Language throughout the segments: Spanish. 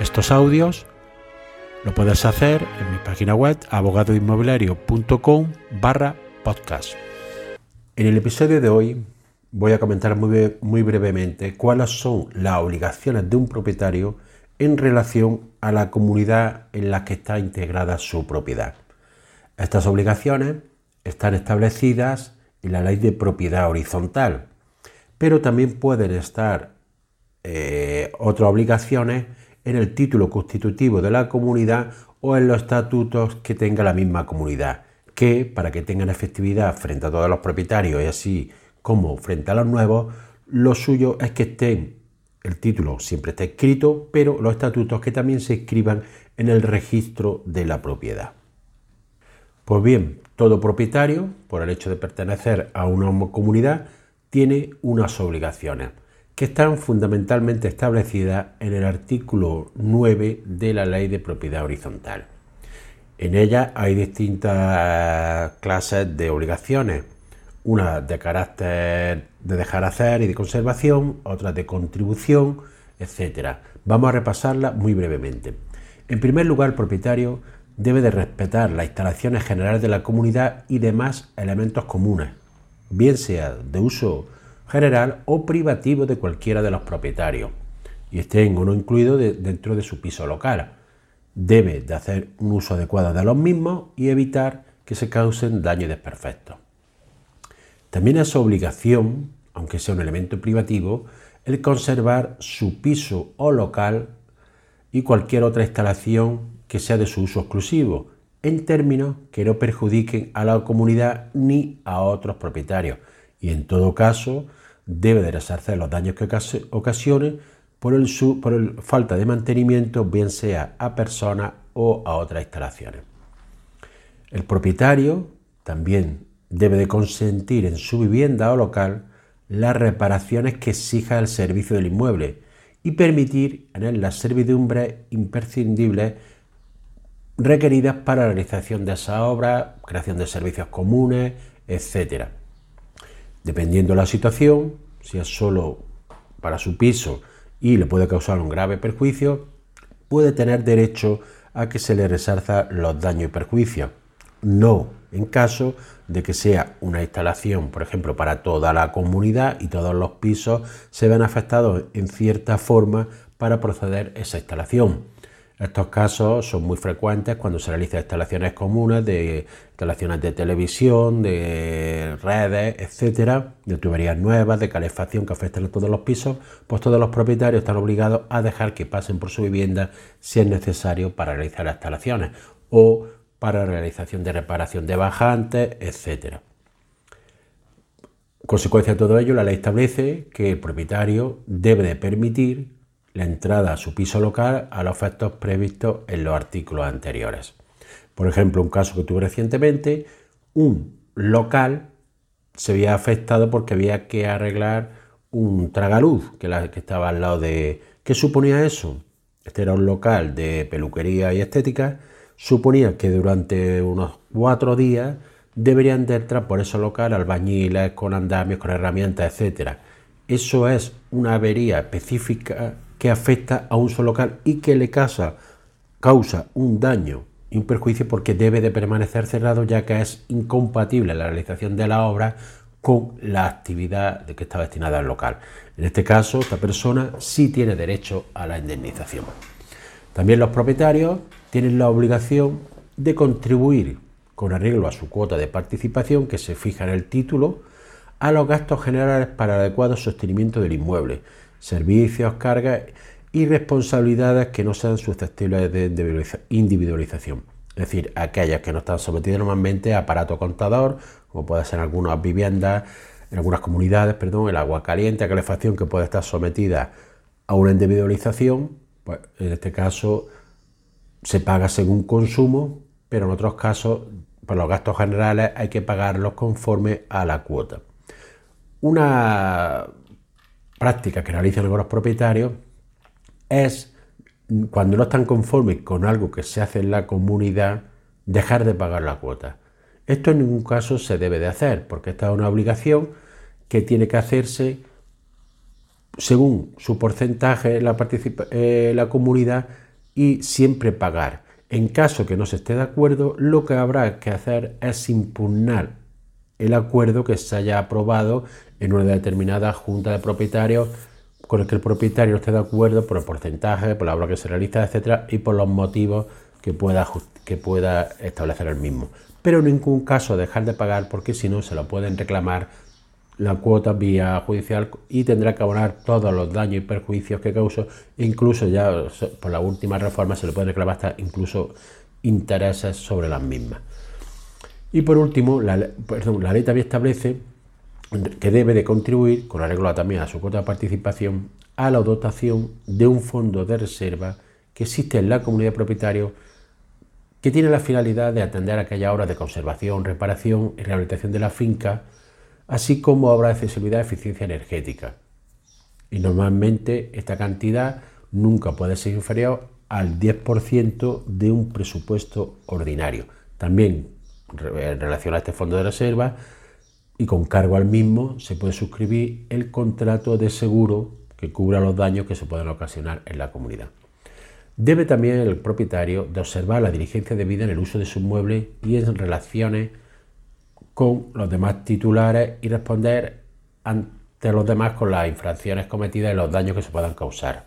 estos audios, lo puedes hacer en mi página web abogadoinmobiliario.com barra podcast. En el episodio de hoy voy a comentar muy, muy brevemente cuáles son las obligaciones de un propietario en relación a la comunidad en la que está integrada su propiedad. Estas obligaciones están establecidas en la ley de propiedad horizontal, pero también pueden estar eh, otras obligaciones en el título constitutivo de la comunidad o en los estatutos que tenga la misma comunidad, que para que tengan efectividad frente a todos los propietarios y así como frente a los nuevos, lo suyo es que estén, el título siempre esté escrito, pero los estatutos que también se escriban en el registro de la propiedad. Pues bien, todo propietario, por el hecho de pertenecer a una comunidad, tiene unas obligaciones que están fundamentalmente establecidas en el artículo 9 de la Ley de Propiedad Horizontal. En ella hay distintas clases de obligaciones, unas de carácter de dejar hacer y de conservación, otras de contribución, etc. Vamos a repasarlas muy brevemente. En primer lugar, el propietario debe de respetar las instalaciones generales de la comunidad y demás elementos comunes, bien sea de uso general o privativo de cualquiera de los propietarios, y estén o no incluidos dentro de su piso local. Debe de hacer un uso adecuado de los mismos y evitar que se causen daños desperfectos. También es obligación, aunque sea un elemento privativo, el conservar su piso o local y cualquier otra instalación que sea de su uso exclusivo, en términos que no perjudiquen a la comunidad ni a otros propietarios, y en todo caso debe de resarcer los daños que ocasione por el, por el falta de mantenimiento, bien sea a personas o a otras instalaciones. El propietario también debe de consentir en su vivienda o local las reparaciones que exija el servicio del inmueble y permitir en él las servidumbres imprescindibles requeridas para la realización de esa obra, creación de servicios comunes, etc. Dependiendo de la situación, si es solo para su piso y le puede causar un grave perjuicio, puede tener derecho a que se le resarza los daños y perjuicios. No en caso de que sea una instalación, por ejemplo, para toda la comunidad y todos los pisos se ven afectados en cierta forma para proceder esa instalación. Estos casos son muy frecuentes cuando se realizan instalaciones comunes de instalaciones de televisión, de redes, etcétera, de tuberías nuevas, de calefacción que afectan a todos los pisos, pues todos los propietarios están obligados a dejar que pasen por su vivienda si es necesario para realizar las instalaciones o para realización de reparación de bajantes, etcétera. Consecuencia de todo ello, la ley establece que el propietario debe de permitir la entrada a su piso local a los efectos previstos en los artículos anteriores. Por ejemplo, un caso que tuve recientemente, un local se había afectado porque había que arreglar un tragaluz que, que estaba al lado de... ¿Qué suponía eso? Este era un local de peluquería y estética. Suponía que durante unos cuatro días deberían de entrar por ese local albañiles con andamios, con herramientas, etc. Eso es una avería específica que afecta a un solo local y que le causa, un daño y un perjuicio porque debe de permanecer cerrado ya que es incompatible la realización de la obra con la actividad de que está destinada al local. En este caso, esta persona sí tiene derecho a la indemnización. También los propietarios tienen la obligación de contribuir con arreglo a su cuota de participación que se fija en el título a los gastos generales para el adecuado sostenimiento del inmueble, servicios, cargas y responsabilidades que no sean susceptibles de individualización. Es decir, aquellas que no están sometidas normalmente a aparato contador, como puede ser en algunas viviendas, en algunas comunidades, perdón, el agua caliente, calefacción que puede estar sometida a una individualización, pues en este caso se paga según consumo, pero en otros casos, por los gastos generales hay que pagarlos conforme a la cuota. Una práctica que realizan algunos propietarios es cuando no están conformes con algo que se hace en la comunidad, dejar de pagar la cuota. Esto en ningún caso se debe de hacer, porque esta es una obligación que tiene que hacerse según su porcentaje la, eh, la comunidad y siempre pagar. En caso que no se esté de acuerdo, lo que habrá que hacer es impugnar el acuerdo que se haya aprobado en una determinada junta de propietarios con el que el propietario esté de acuerdo por el porcentaje, por la obra que se realiza, etcétera, y por los motivos que pueda, que pueda establecer el mismo. Pero en ningún caso dejar de pagar porque si no se lo pueden reclamar la cuota vía judicial y tendrá que abonar todos los daños y perjuicios que causó, incluso ya por la última reforma se le puede reclamar hasta incluso intereses sobre las mismas. Y por último, la, la ley también establece que debe de contribuir, con arreglo también a su cuota de participación, a la dotación de un fondo de reserva que existe en la comunidad de propietarios que tiene la finalidad de atender aquellas obras de conservación, reparación y rehabilitación de la finca, así como obras de accesibilidad y eficiencia energética. Y normalmente esta cantidad nunca puede ser inferior al 10% de un presupuesto ordinario. También en relación a este fondo de reserva, y con cargo al mismo se puede suscribir el contrato de seguro que cubra los daños que se puedan ocasionar en la comunidad. Debe también el propietario de observar la diligencia debida en el uso de sus muebles y en relaciones con los demás titulares y responder ante los demás con las infracciones cometidas y los daños que se puedan causar.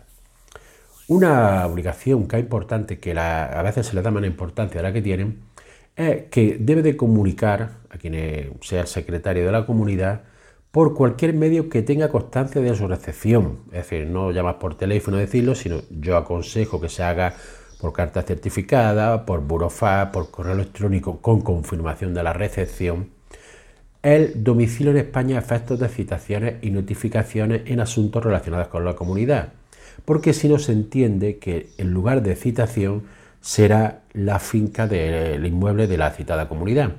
Una obligación que es importante, que a veces se le da más importancia a la que tienen, es que debe de comunicar a quien sea el secretario de la comunidad por cualquier medio que tenga constancia de su recepción. Es decir, no llamas por teléfono a decirlo, sino yo aconsejo que se haga por carta certificada, por burofax, por correo electrónico con confirmación de la recepción. El domicilio en España a efectos de citaciones y notificaciones en asuntos relacionados con la comunidad. Porque si no se entiende que en lugar de citación será la finca del inmueble de la citada comunidad.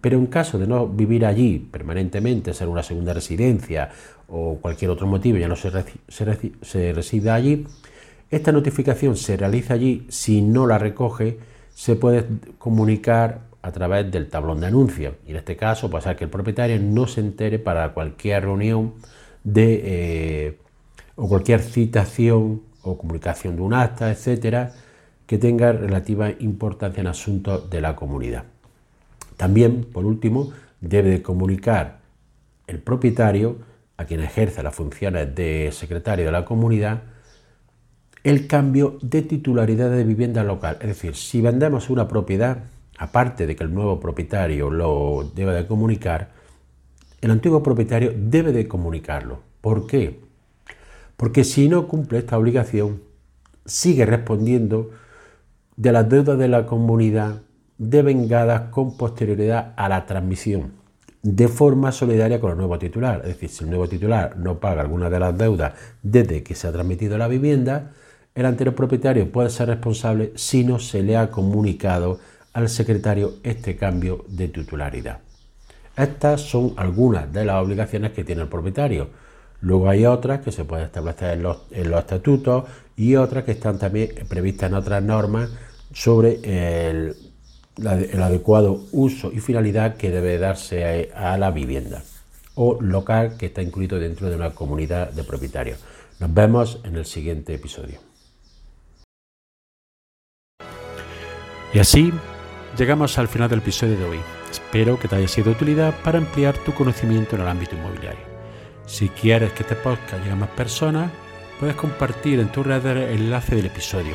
Pero en caso de no vivir allí permanentemente, ser una segunda residencia o cualquier otro motivo, ya no se, se, resida allí, esta notificación se realiza allí, si no la recoge, se puede comunicar a través del tablón de anuncios. Y en este caso puede ser que el propietario no se entere para cualquier reunión de, eh, o cualquier citación o comunicación de un acta, etcétera, que tenga relativa importancia en asuntos de la comunidad. También, por último, debe comunicar el propietario, a quien ejerce las funciones de secretario de la comunidad, el cambio de titularidad de vivienda local. Es decir, si vendemos una propiedad, aparte de que el nuevo propietario lo debe de comunicar, el antiguo propietario debe de comunicarlo. ¿Por qué? Porque si no cumple esta obligación, sigue respondiendo de las deudas de la comunidad devengadas con posterioridad a la transmisión, de forma solidaria con el nuevo titular. Es decir, si el nuevo titular no paga alguna de las deudas desde que se ha transmitido la vivienda, el anterior propietario puede ser responsable si no se le ha comunicado al secretario este cambio de titularidad. Estas son algunas de las obligaciones que tiene el propietario. Luego hay otras que se pueden establecer en los, en los estatutos y otras que están también previstas en otras normas sobre el, adecuado uso y finalidad que debe darse a, la vivienda o local que está incluido dentro de una comunidad de propietarios. Nos vemos en el siguiente episodio. Y así llegamos al final del episodio de hoy. Espero que te haya sido de utilidad para ampliar tu conocimiento en el ámbito inmobiliario. Si quieres que este podcast llegue a más personas, puedes compartir en tu red el enlace del episodio